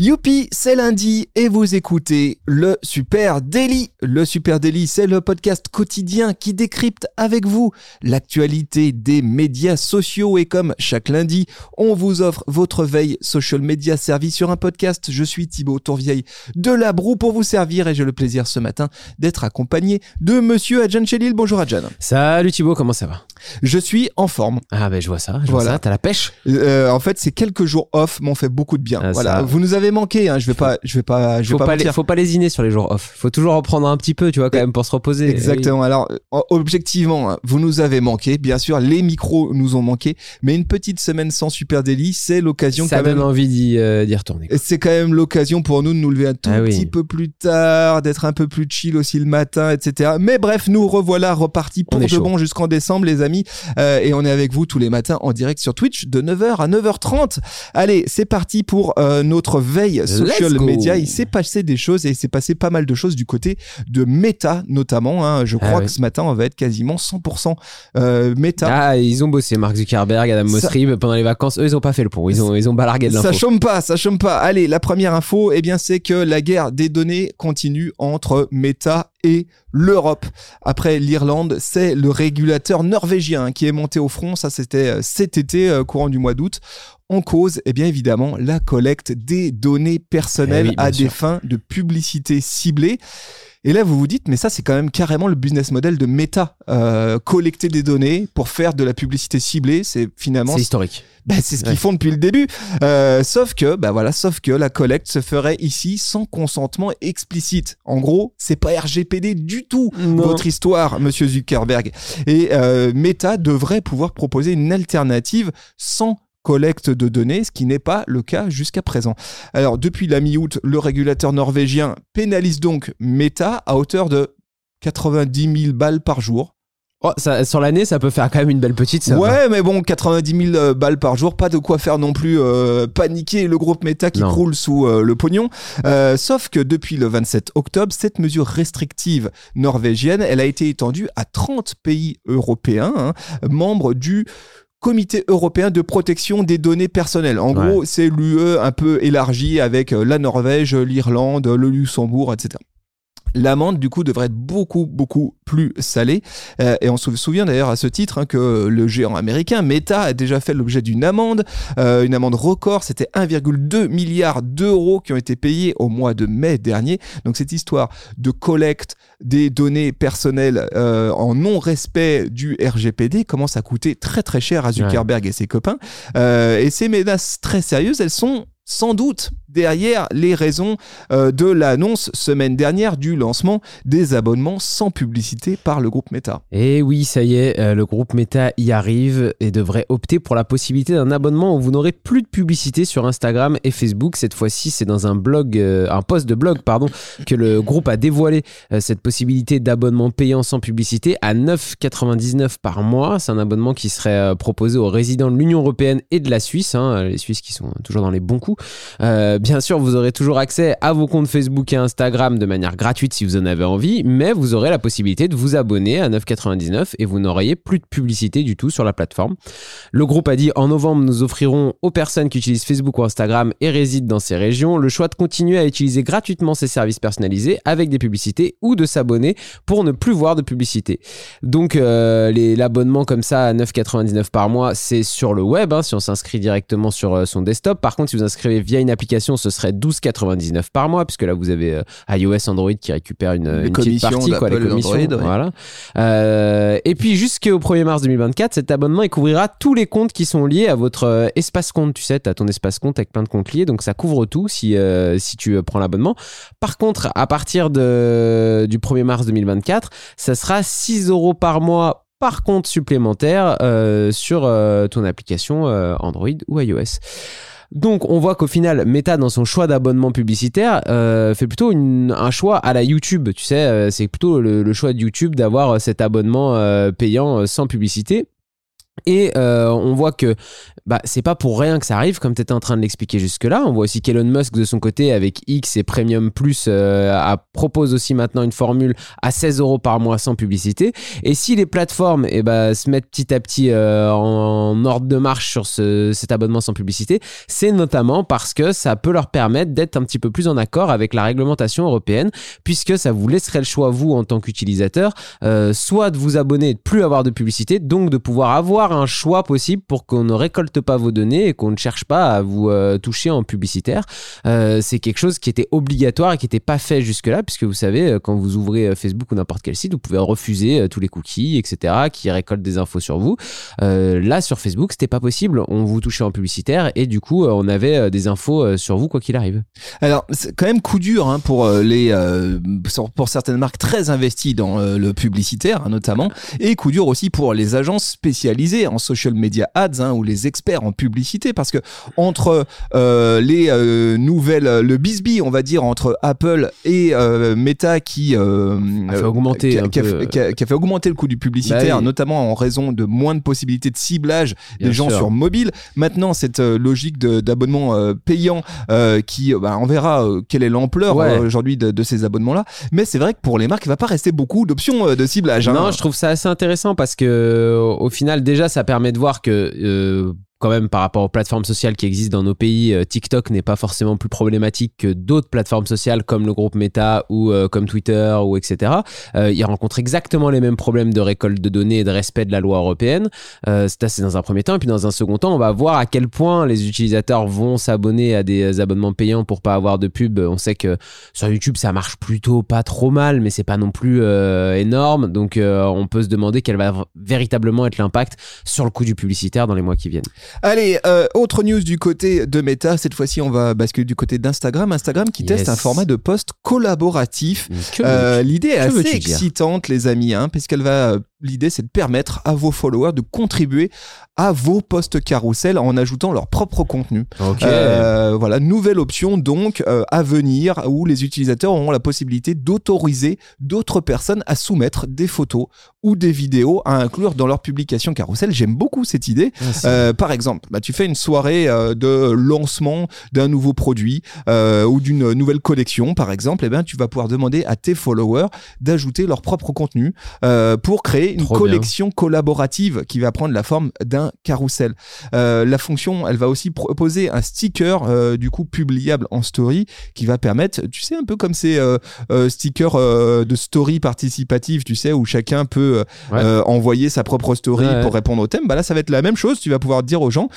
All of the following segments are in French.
Youpi, c'est lundi et vous écoutez le Super Daily. Le Super Daily, c'est le podcast quotidien qui décrypte avec vous l'actualité des médias sociaux et comme chaque lundi, on vous offre votre veille social media servie sur un podcast. Je suis Thibaut Tourvieille de La Broue pour vous servir et j'ai le plaisir ce matin d'être accompagné de monsieur Adjan Chelil. Bonjour Adjan. Salut Thibaut, comment ça va? Je suis en forme. Ah ben je vois ça, je Voilà. vois ça, t'as la pêche? Euh, en fait, ces quelques jours off m'ont fait beaucoup de bien. Ah, voilà, ça. vous nous avez manqué. Hein. Je vais pas, je vais pas, je vais pas, pas, les- faut pas lésiner sur les jours off. Faut toujours en prendre un petit peu, tu vois, quand même, pour se reposer. Exactement. Alors, objectivement, hein, vous nous avez manqué. Bien sûr, les micros nous ont manqué. Mais une petite semaine sans Super Daily, c'est l'occasion Ça quand donne même. envie d'y euh, retourner. C'est quand même l'occasion pour nous de nous lever un tout Ah oui. petit peu plus tard, d'être un peu plus chill aussi le matin, etc. Mais bref, nous revoilà repartis pour de chaud. bon jusqu'en décembre, les amis. Euh, et on est avec vous tous les matins en direct sur Twitch de 9h à 9h30. Allez, c'est parti pour euh, notre veille social media. Il s'est passé des choses et il s'est passé pas mal de choses du côté de Meta, notamment. hein. Je crois Ah oui. que ce matin, on va être quasiment 100% euh, Meta. Ah, ils ont bossé, Mark Zuckerberg, Adam Ça- Mosseri, pendant les vacances. Eux, ils ont pas fait le pont. Ils ont, ils ont balargué de Ça l'info. chôme pas, ça chôme pas. Allez, la première info, eh bien, c'est que la guerre des données continue entre Meta et l'Europe. Après l'Irlande, c'est le régulateur norvégien qui est monté au front. Ça, c'était euh, cet été, euh, courant du mois d'août. En cause, eh bien évidemment, la collecte des données personnelles Eh oui, à des sûr. fins de publicité ciblée. Et là, vous vous dites, mais ça, c'est quand même carrément le business model de Meta. Euh, collecter des données pour faire de la publicité ciblée, c'est finalement C'est historique. bah, c'est ce qu'ils Ouais. font depuis le début. Euh, sauf que, bah voilà, sauf que la collecte se ferait ici sans consentement explicite. En gros, c'est pas RGPD du tout Non. votre histoire, Monsieur Zuckerberg. Et euh, Meta devrait pouvoir proposer une alternative sans collecte de données, ce qui n'est pas le cas jusqu'à présent. Alors, depuis la mi-août, le régulateur norvégien pénalise donc Meta à hauteur de 90 000 balles par jour. Oh, ça, sur l'année, ça peut faire quand même une belle petite. Ouais, mais bon, 90 000 euh, balles par jour, pas de quoi faire non plus euh, paniquer le groupe Meta qui Non. croule sous euh, le pognon. Euh, sauf que depuis le 27 octobre, cette mesure restrictive norvégienne, elle a été étendue à 30 pays européens, hein, membres du Comité européen de protection des données personnelles. En Ouais. gros, c'est l'UE un peu élargi avec euh, la Norvège, l'Irlande, le Luxembourg, etc. L'amende, du coup, devrait être beaucoup, beaucoup plus salée. Euh, et on se souvient d'ailleurs à ce titre hein, que le géant américain Meta a déjà fait l'objet d'une amende, euh, une amende record. C'était 1,2 milliard d'euros qui ont été payés au mois de mai dernier. Donc cette histoire de collecte des données personnelles euh, en non-respect du RGPD commence à coûter très très cher à Zuckerberg et ses copains. Euh, et ces menaces très sérieuses, elles sont sans doute derrière les raisons euh, de l'annonce semaine dernière du lancement des abonnements sans publicité par le groupe Meta. Et oui, ça y est, euh, le groupe Meta y arrive et devrait opter pour la possibilité d'un abonnement où vous n'aurez plus de publicité sur Instagram et Facebook. Cette fois-ci, c'est dans un blog, euh, un post de blog, pardon, que le groupe a dévoilé cette possibilité d'abonnement payant sans publicité à 9,99 par mois. C'est un abonnement qui serait proposé aux résidents de l'Union européenne et de la Suisse, hein, les Suisses qui sont toujours dans les bons coups. Bien sûr, vous aurez toujours accès à vos comptes Facebook et Instagram de manière gratuite si vous en avez envie, mais vous aurez la possibilité de vous abonner à 9,99 et vous n'auriez plus de publicité du tout sur la plateforme. Le groupe a dit en novembre, nous offrirons aux personnes qui utilisent Facebook ou Instagram et résident dans ces régions le choix de continuer à utiliser gratuitement ces services personnalisés avec des publicités ou de s'abonner pour ne plus voir de publicité. Donc euh, l'abonnement comme ça à 9,99 par mois, c'est sur le web, hein, si on s'inscrit directement sur euh, son desktop. Par contre, si vous inscrivez via une application, ce serait 12,99 par mois, puisque là vous avez euh, iOS, Android qui récupère une, petite partie, quoi, les commissions. d'Android, ouais. Voilà. Euh, et puis jusqu'au 1er mars 2024, cet abonnement il couvrira tous les comptes qui sont liés à votre euh, espace compte. Tu sais, tu as ton espace compte avec plein de comptes liés, donc ça couvre tout si, euh, si tu prends l'abonnement. Par contre, à partir de, du 1er mars 2024, ça sera 6 euros par mois par compte supplémentaire euh, sur euh, ton application euh, Android ou iOS. Donc on voit qu'au final, Meta dans son choix d'abonnement publicitaire euh, fait plutôt un choix à la YouTube. Tu sais, euh, c'est plutôt le, choix de YouTube d'avoir euh, cet abonnement payant sans publicité. Et euh, on voit que bah, c'est pas pour rien que ça arrive, comme tu étais en train de l'expliquer jusque-là. On voit aussi qu'Elon Musk, de son côté, avec X et Premium Plus, euh, propose aussi maintenant une formule à 16 euros par mois sans publicité. Et si les plateformes eh ben, se mettent petit à petit euh, en, ordre de marche sur ce- cet abonnement sans publicité, c'est notamment parce que ça peut leur permettre d'être un petit peu plus en accord avec la réglementation européenne, puisque ça vous laisserait le choix, vous, en tant qu'utilisateur, soit de vous abonner et de plus avoir de publicité, donc de pouvoir avoir un choix possible pour qu'on ne récolte pas vos données et qu'on ne cherche pas à vous euh, toucher en publicitaire. Euh, c'est quelque chose qui était obligatoire et qui n'était pas fait jusque-là, puisque vous savez, euh, quand vous ouvrez Facebook ou n'importe quel site, vous pouvez refuser tous les cookies, etc., qui récoltent des infos sur vous. Là, sur Facebook, c'était pas possible. On vous touchait en publicitaire et du coup, on avait des infos sur vous quoi qu'il arrive. Alors, c'est quand même coup dur hein, pour les pour certaines marques très investies dans le publicitaire hein, notamment, et coup dur aussi pour les agences spécialisées en social media ads hein, ou les experts en publicité, parce que entre euh, les euh, nouvelles, le bisbee, on va dire entre Apple et euh, Meta qui A fait augmenter qui a, un qui a peu, fait- qui a- qui a fait augmenter le coût du publicitaire, Bah oui. notamment en raison de moins de possibilités de ciblage Bien des gens sur mobile. Maintenant, cette euh, logique d'abonnement payant qui, bah, on verra quelle est l'ampleur Ouais. aujourd'hui de, de ces abonnements-là. Mais c'est vrai que pour les marques, il va pas rester beaucoup d'options de ciblage. hein. Non, je trouve ça assez intéressant parce que au final, déjà, ça permet de voir que euh, quand même par rapport aux plateformes sociales qui existent dans nos pays, euh, TikTok n'est pas forcément plus problématique que d'autres plateformes sociales comme le groupe Meta ou euh, comme Twitter ou etc. Euh, ils rencontrent exactement les mêmes problèmes de récolte de données et de respect de la loi européenne. Euh, ça, c'est dans un premier temps. Et puis dans un second temps, on va voir à quel point les utilisateurs vont s'abonner à des abonnements payants pour pas avoir de pub. On sait que sur YouTube, ça marche plutôt pas trop mal, mais c'est pas non plus euh, énorme. Donc euh, on peut se demander quel va véritablement être l'impact sur le coût du publicitaire dans les mois qui viennent. Allez, euh, autre news du côté de Meta. Cette fois-ci, on va basculer du côté d'Instagram. Instagram qui Yes. teste un format de post collaboratif. Euh, L'idée est assez excitante, les amis, hein, puisqu'elle va. L'idée, c'est de permettre à vos followers de contribuer à vos posts carousel en ajoutant leur propre contenu. Euh, voilà, nouvelle option donc euh, à venir où les utilisateurs auront la possibilité d'autoriser d'autres personnes à soumettre des photos ou des vidéos à inclure dans leur publication carousel. J'aime beaucoup cette idée. Ah, Euh, par exemple, bah, tu fais une soirée de lancement d'un nouveau produit ou d'une nouvelle collection, par exemple, et ben tu vas pouvoir demander à tes followers d'ajouter leur propre contenu pour créer une Trop bien. collection collaborative qui va prendre la forme d'un carrousel. Euh, la fonction, elle va aussi proposer un sticker euh, du coup publiable en story qui va permettre, tu sais, un peu comme ces euh, stickers de story participative, tu sais, où chacun peut Ouais. envoyer sa propre story Ouais, ouais. pour répondre au thème. Bah là, ça va être la même chose. Tu vas pouvoir dire aux gens,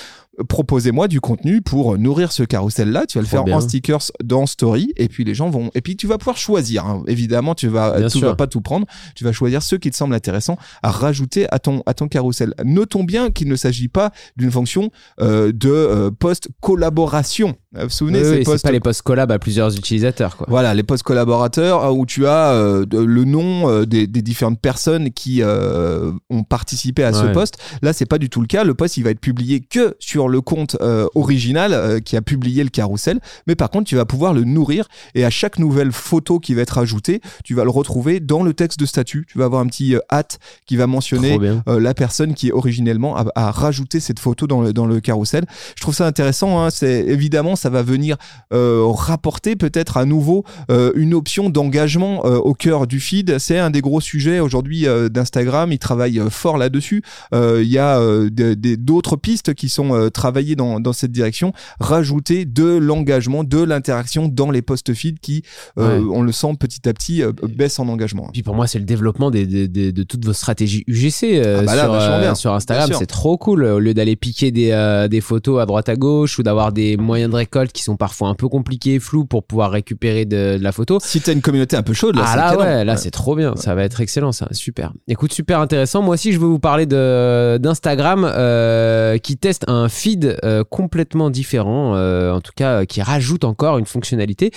proposez-moi du contenu pour nourrir ce carrousel-là. Tu vas le Trop faire bien. en stickers dans story, et puis les gens vont. Et puis tu vas pouvoir choisir. hein. Évidemment, tu vas, Bien tu sûr. vas pas tout prendre. Tu vas choisir ceux qui te semblent intéressants à rajouter à ton à ton carrousel. Notons bien qu'il ne s'agit pas d'une fonction euh, de euh, post collaboration. Vous vous souvenez Oui, ces oui, c'est posts pas les posts collab à plusieurs utilisateurs quoi. voilà, les postes collaborateurs euh, où tu as euh, le nom des, des différentes personnes qui ont participé à ce poste. Là, c'est pas du tout le cas. Le poste, il va être publié que sur le compte euh, original euh, qui a publié le carrousel. Mais par contre, tu vas pouvoir le nourrir et à chaque nouvelle photo qui va être ajoutée, tu vas le retrouver dans le texte de statut. Tu vas avoir un petit euh, hâte qui va mentionner la personne qui originellement a, a rajouté cette photo dans le, dans le carrousel. Je trouve ça intéressant. Hein. C'est évidemment ça va venir rapporter peut-être à nouveau une option d'engagement au cœur du feed. C'est un des gros sujets aujourd'hui d'Instagram. Ils travaillent fort là-dessus. Il y a d'autres pistes qui sont travailler dans, dans cette direction, rajouter de l'engagement, de l'interaction dans les post feed qui, euh, Ouais. on le sent petit à petit, euh, baissent en engagement. Puis pour moi, c'est le développement des, des- des- de toutes vos stratégies UGC euh, Ah bah là, sur, bien. sur Instagram. C'est trop cool. Au lieu d'aller piquer des, des photos à droite à gauche ou d'avoir des moyens de récolte qui sont parfois un peu compliqués, flous pour pouvoir récupérer de, de la photo. Si t'as une communauté un peu chaude, là, ah c'est là canon. ouais, là c'est trop bien, ça va être excellent ça, super. Écoute, super intéressant. Moi aussi je veux vous parler d'Instagram euh, qui teste un feed euh, complètement différent, euh, en tout cas euh, qui rajoute encore une fonctionnalité,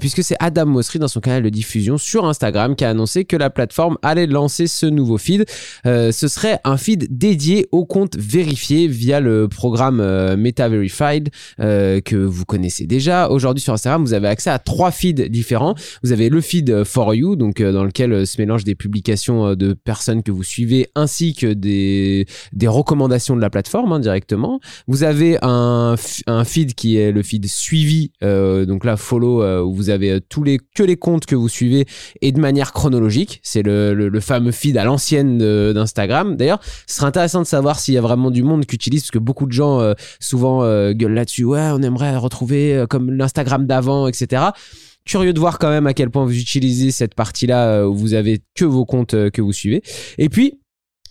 puisque c'est Adam Mosseri dans son canal de diffusion sur Instagram qui a annoncé que la plateforme allait lancer ce nouveau feed. Ce serait un feed dédié aux comptes vérifiés via le programme Meta Verified que vous connaissez déjà. Aujourd'hui sur Instagram, vous avez accès à trois feeds différents. Vous avez le feed For You, donc dans lequel se mélangent des publications de personnes que vous suivez ainsi que des, des recommandations de la plateforme hein, directement. Vous avez un, un feed qui est le feed suivi, euh, donc là follow euh, où vous avez euh, tous les que les comptes que vous suivez et de manière chronologique. C'est le, le, le fameux feed à l'ancienne d'Instagram. D'ailleurs, ce serait intéressant de savoir s'il y a vraiment du monde qui utilise parce que beaucoup de gens euh, souvent euh, gueulent là-dessus. Ouais, on aimerait retrouver euh, comme l'Instagram d'avant, etc. Curieux de voir quand même à quel point vous utilisez cette partie-là où vous avez que vos comptes que vous suivez. Et puis,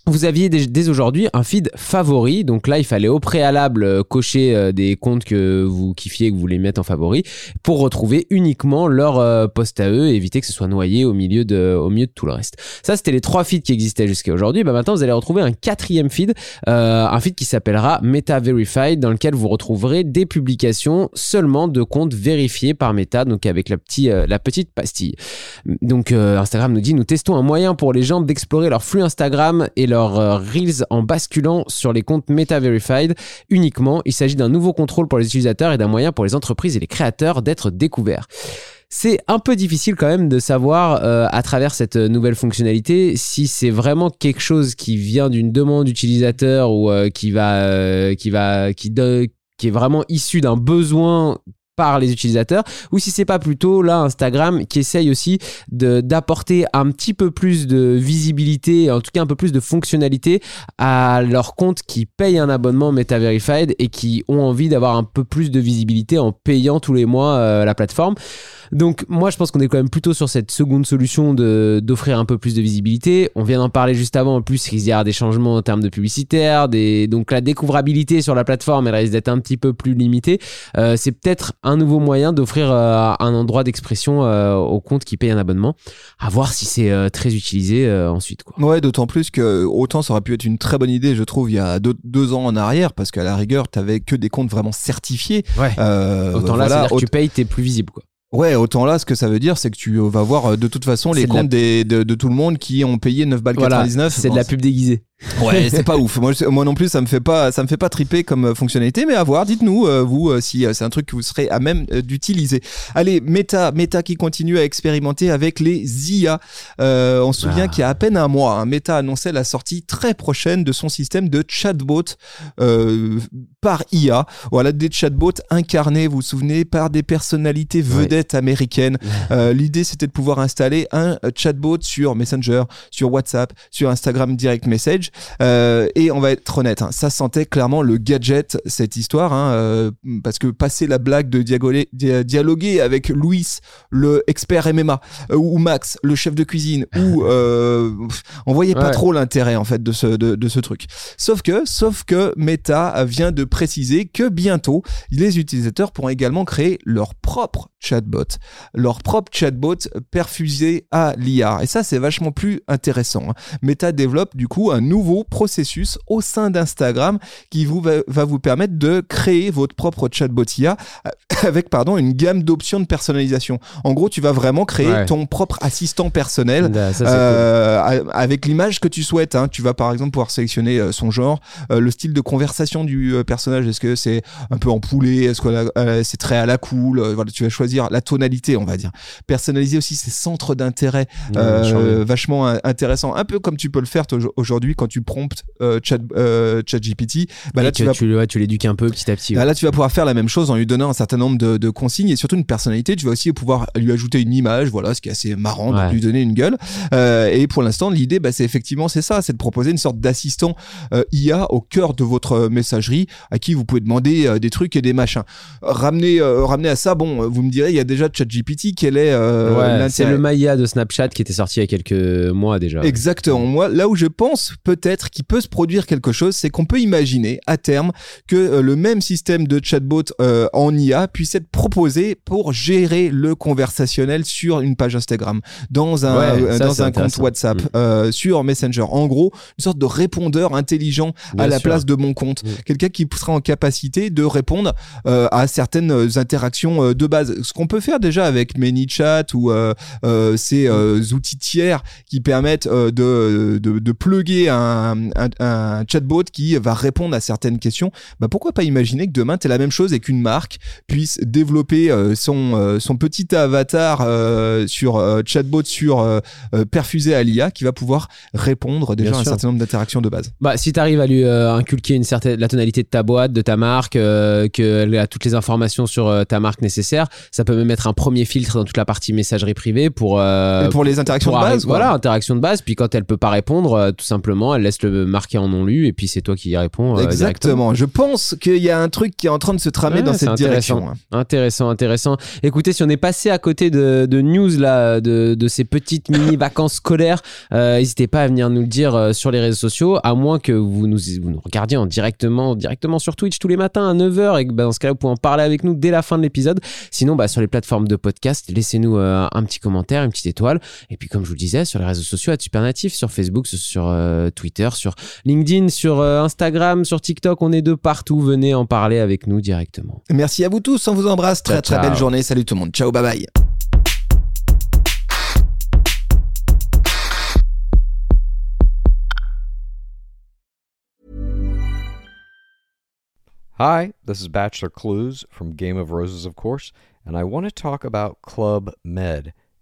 vous aviez dès, aujourd'hui un feed favori, donc là il fallait au préalable euh, cocher euh, des comptes que vous kiffiez, que vous voulez mettre en favori, pour retrouver uniquement leur euh, post à eux et éviter que ce soit noyé au milieu de, au milieu de tout le reste. Ça c'était les trois feeds qui existaient jusqu'à aujourd'hui. Bah maintenant vous allez retrouver un quatrième feed, un feed qui s'appellera Meta Verified, dans lequel vous retrouverez des publications seulement de comptes vérifiés par Meta, donc avec la, petit, euh, la petite pastille. Donc Instagram nous dit nous testons un moyen pour les gens d'explorer leur flux Instagram et leurs euh, reels en basculant sur les comptes Meta Verified uniquement. Il s'agit d'un nouveau contrôle pour les utilisateurs et d'un moyen pour les entreprises et les créateurs d'être découverts. C'est un peu difficile quand même de savoir euh, à travers cette nouvelle fonctionnalité si c'est vraiment quelque chose qui vient d'une demande utilisateur ou euh, qui va qui va qui est vraiment issu d'un besoin les utilisateurs ou si c'est pas plutôt là Instagram qui essaye aussi d'apporter un petit peu plus de visibilité en tout cas un peu plus de fonctionnalité à leurs comptes qui payent un abonnement Meta Verified et qui ont envie d'avoir un peu plus de visibilité en payant tous les mois euh, la plateforme donc moi je pense qu'on est quand même plutôt sur cette seconde solution de d'offrir un peu plus de visibilité. On vient d'en parler juste avant. En plus il d'y avoir des changements en termes de publicitaire, des donc la découvrabilité sur la plateforme elle risque d'être un petit peu plus limitée. Euh, c'est peut-être un nouveau moyen d'offrir euh, un endroit d'expression euh, aux comptes qui payent un abonnement. À voir si c'est euh, très utilisé ensuite quoi. Ouais, d'autant plus que autant ça aurait pu être une très bonne idée, je trouve, il y a deux, deux ans en arrière, parce qu'à la rigueur, t'avais que des comptes vraiment certifiés. Ouais. Autant là, voilà, c'est-à-dire que tu payes, t'es plus visible quoi. Ouais, autant là, ce que ça veut dire, c'est que tu vas voir euh, de toute façon les C'est de la- comptes des, de, de tout le monde qui ont payé 9 balles Voilà, 99. c'est de la pub déguisée. Ouais, c'est pas ouf. Moi, je- moi non plus, ça me fait pas, ça me fait pas triper comme euh, fonctionnalité, mais à voir. Dites-nous euh, vous euh, si euh, c'est un truc que vous serez à même d'utiliser. Allez, Meta, Meta qui continue à expérimenter avec les IA. Euh, on se souvient Ah. qu'il y a à peine un mois, hein, Meta annonçait la sortie très prochaine de son système de chatbot euh, par IA. Voilà des chatbots incarnés, vous vous souvenez, par des personnalités vedettes américaines. Euh, L'idée, c'était de pouvoir installer un chatbot sur Messenger, sur WhatsApp, sur Instagram Direct Message. Euh, et on va être honnête, hein, ça sentait clairement le gadget, cette histoire, hein, euh, parce que passer la blague de dialoguer avec Louis, le expert MMA, euh, ou Max, le chef de cuisine, ou on voyait pas Ouais. trop l'intérêt en fait de ce, de, de ce truc. Sauf que, sauf que Meta vient de préciser que bientôt, les utilisateurs pourront également créer leur propre chatbot, leur propre chatbot perfusé à l'IA. Et ça, c'est vachement plus intéressant. hein. Meta développe du coup un nouveau processus au sein d'Instagram qui vous va, va vous permettre de créer votre propre chatbot IA euh, avec pardon une gamme d'options de personnalisation. En gros, tu vas vraiment créer Ouais. ton propre assistant personnel Ah, ça, c'est euh, avec l'image que tu souhaites. hein. Tu vas par exemple pouvoir sélectionner euh, son genre, le style de conversation du personnage. Est-ce que c'est un peu en poulet Est-ce que c'est très à la cool? Voilà, tu vas choisir la tonalité, on va dire. Personnaliser aussi ses centres d'intérêt, euh, vachement intéressant. Un peu comme tu peux le faire aujourd'hui quand tu promptes euh, chat, euh, ChatGPT, bah là tu vas tu, ouais, tu l'éduques un peu petit à petit. Bah là, tu vas pouvoir faire la même chose en lui donnant un certain nombre de, de consignes et surtout une personnalité. Tu vas aussi pouvoir lui ajouter une image, voilà, ce qui est assez marrant, Ouais. donc lui donner une gueule. Euh, et pour l'instant, l'idée, bah, c'est effectivement c'est ça, c'est de proposer une sorte d'assistant euh, IA au cœur de votre messagerie, à qui vous pouvez demander des trucs et des machins. Ramener, ramener à ça, bon, vous me direz, il y a déjà ChatGPT. Quel est Ouais, c'est l'intérêt le Maya de Snapchat qui était sorti il y a quelques mois déjà. Exactement. Moi, là où je pense peut-être qu'il peut se produire quelque chose, c'est qu'on peut imaginer à terme que euh, le même système de chatbot euh, en IA puisse être proposé pour gérer le conversationnel sur une page Instagram, dans un, Ouais, euh, ça, dans c'est un compte. WhatsApp, Mm. euh, sur Messenger. En gros, une sorte de répondeur intelligent Bien à la sûr. place de mon compte. Mm. Quelqu'un qui sera en capacité de répondre euh, à certaines interactions de base. Ce qu'on peut faire déjà avec ManyChat ou ces outils tiers qui permettent de, de, de plugger un, un, un chatbot qui va répondre à certaines questions. Bah, pourquoi pas imaginer que demain, tu la même chose et qu'une marque puisse développer euh, son, euh, son petit avatar euh, sur chatbot sur perfusé à l'IA qui va pouvoir répondre déjà à un certain nombre d'interactions de base? Bah, si tu arrives à lui inculquer une certaine la tonalité de ta boîte, de ta marque, qu'elle a toutes les informations sur ta marque nécessaires, ça peut même mettre un premier filtre dans toute la partie messagerie privée pour pour les interactions pour de base, voilà, interaction de base. Puis quand elle peut pas répondre, tout simplement, elle laisse le marquer en non lu et puis c'est toi qui y réponds. euh. Exactement. Je pense qu'il y a un truc qui est en train de se tramer Ouais, dans cette intéressant. direction. hein. Intéressant, intéressant. Écoutez, si on est passé à côté de, de news là, de, de ces petites mini vacances scolaires, euh, n'hésitez pas à venir nous le dire euh, sur les réseaux sociaux, à moins que vous nous, vous nous regardiez en directement, directement sur Twitch tous les matins à 9h et que bah, dans ce cas-là, vous pouvez en parler avec nous dès la fin de l'épisode. Sinon, bah, sur les plateformes de podcast, laissez-nous euh, un petit commentaire, une petite étoile. Et puis, comme je vous le disais, sur les réseaux sociaux, à Supernatif, sur Facebook, sur euh, Twitter, sur LinkedIn, sur euh, Instagram, sur TikTok, on est de partout. Venez en parler avec nous directement. Merci à vous tous. On vous embrasse. Très Ciao, très ciao. belle journée. Salut tout le monde. Ciao, bye bye. Hi, this is Bachelor Clues from Game of Roses, of course, and I want to talk about Club Med.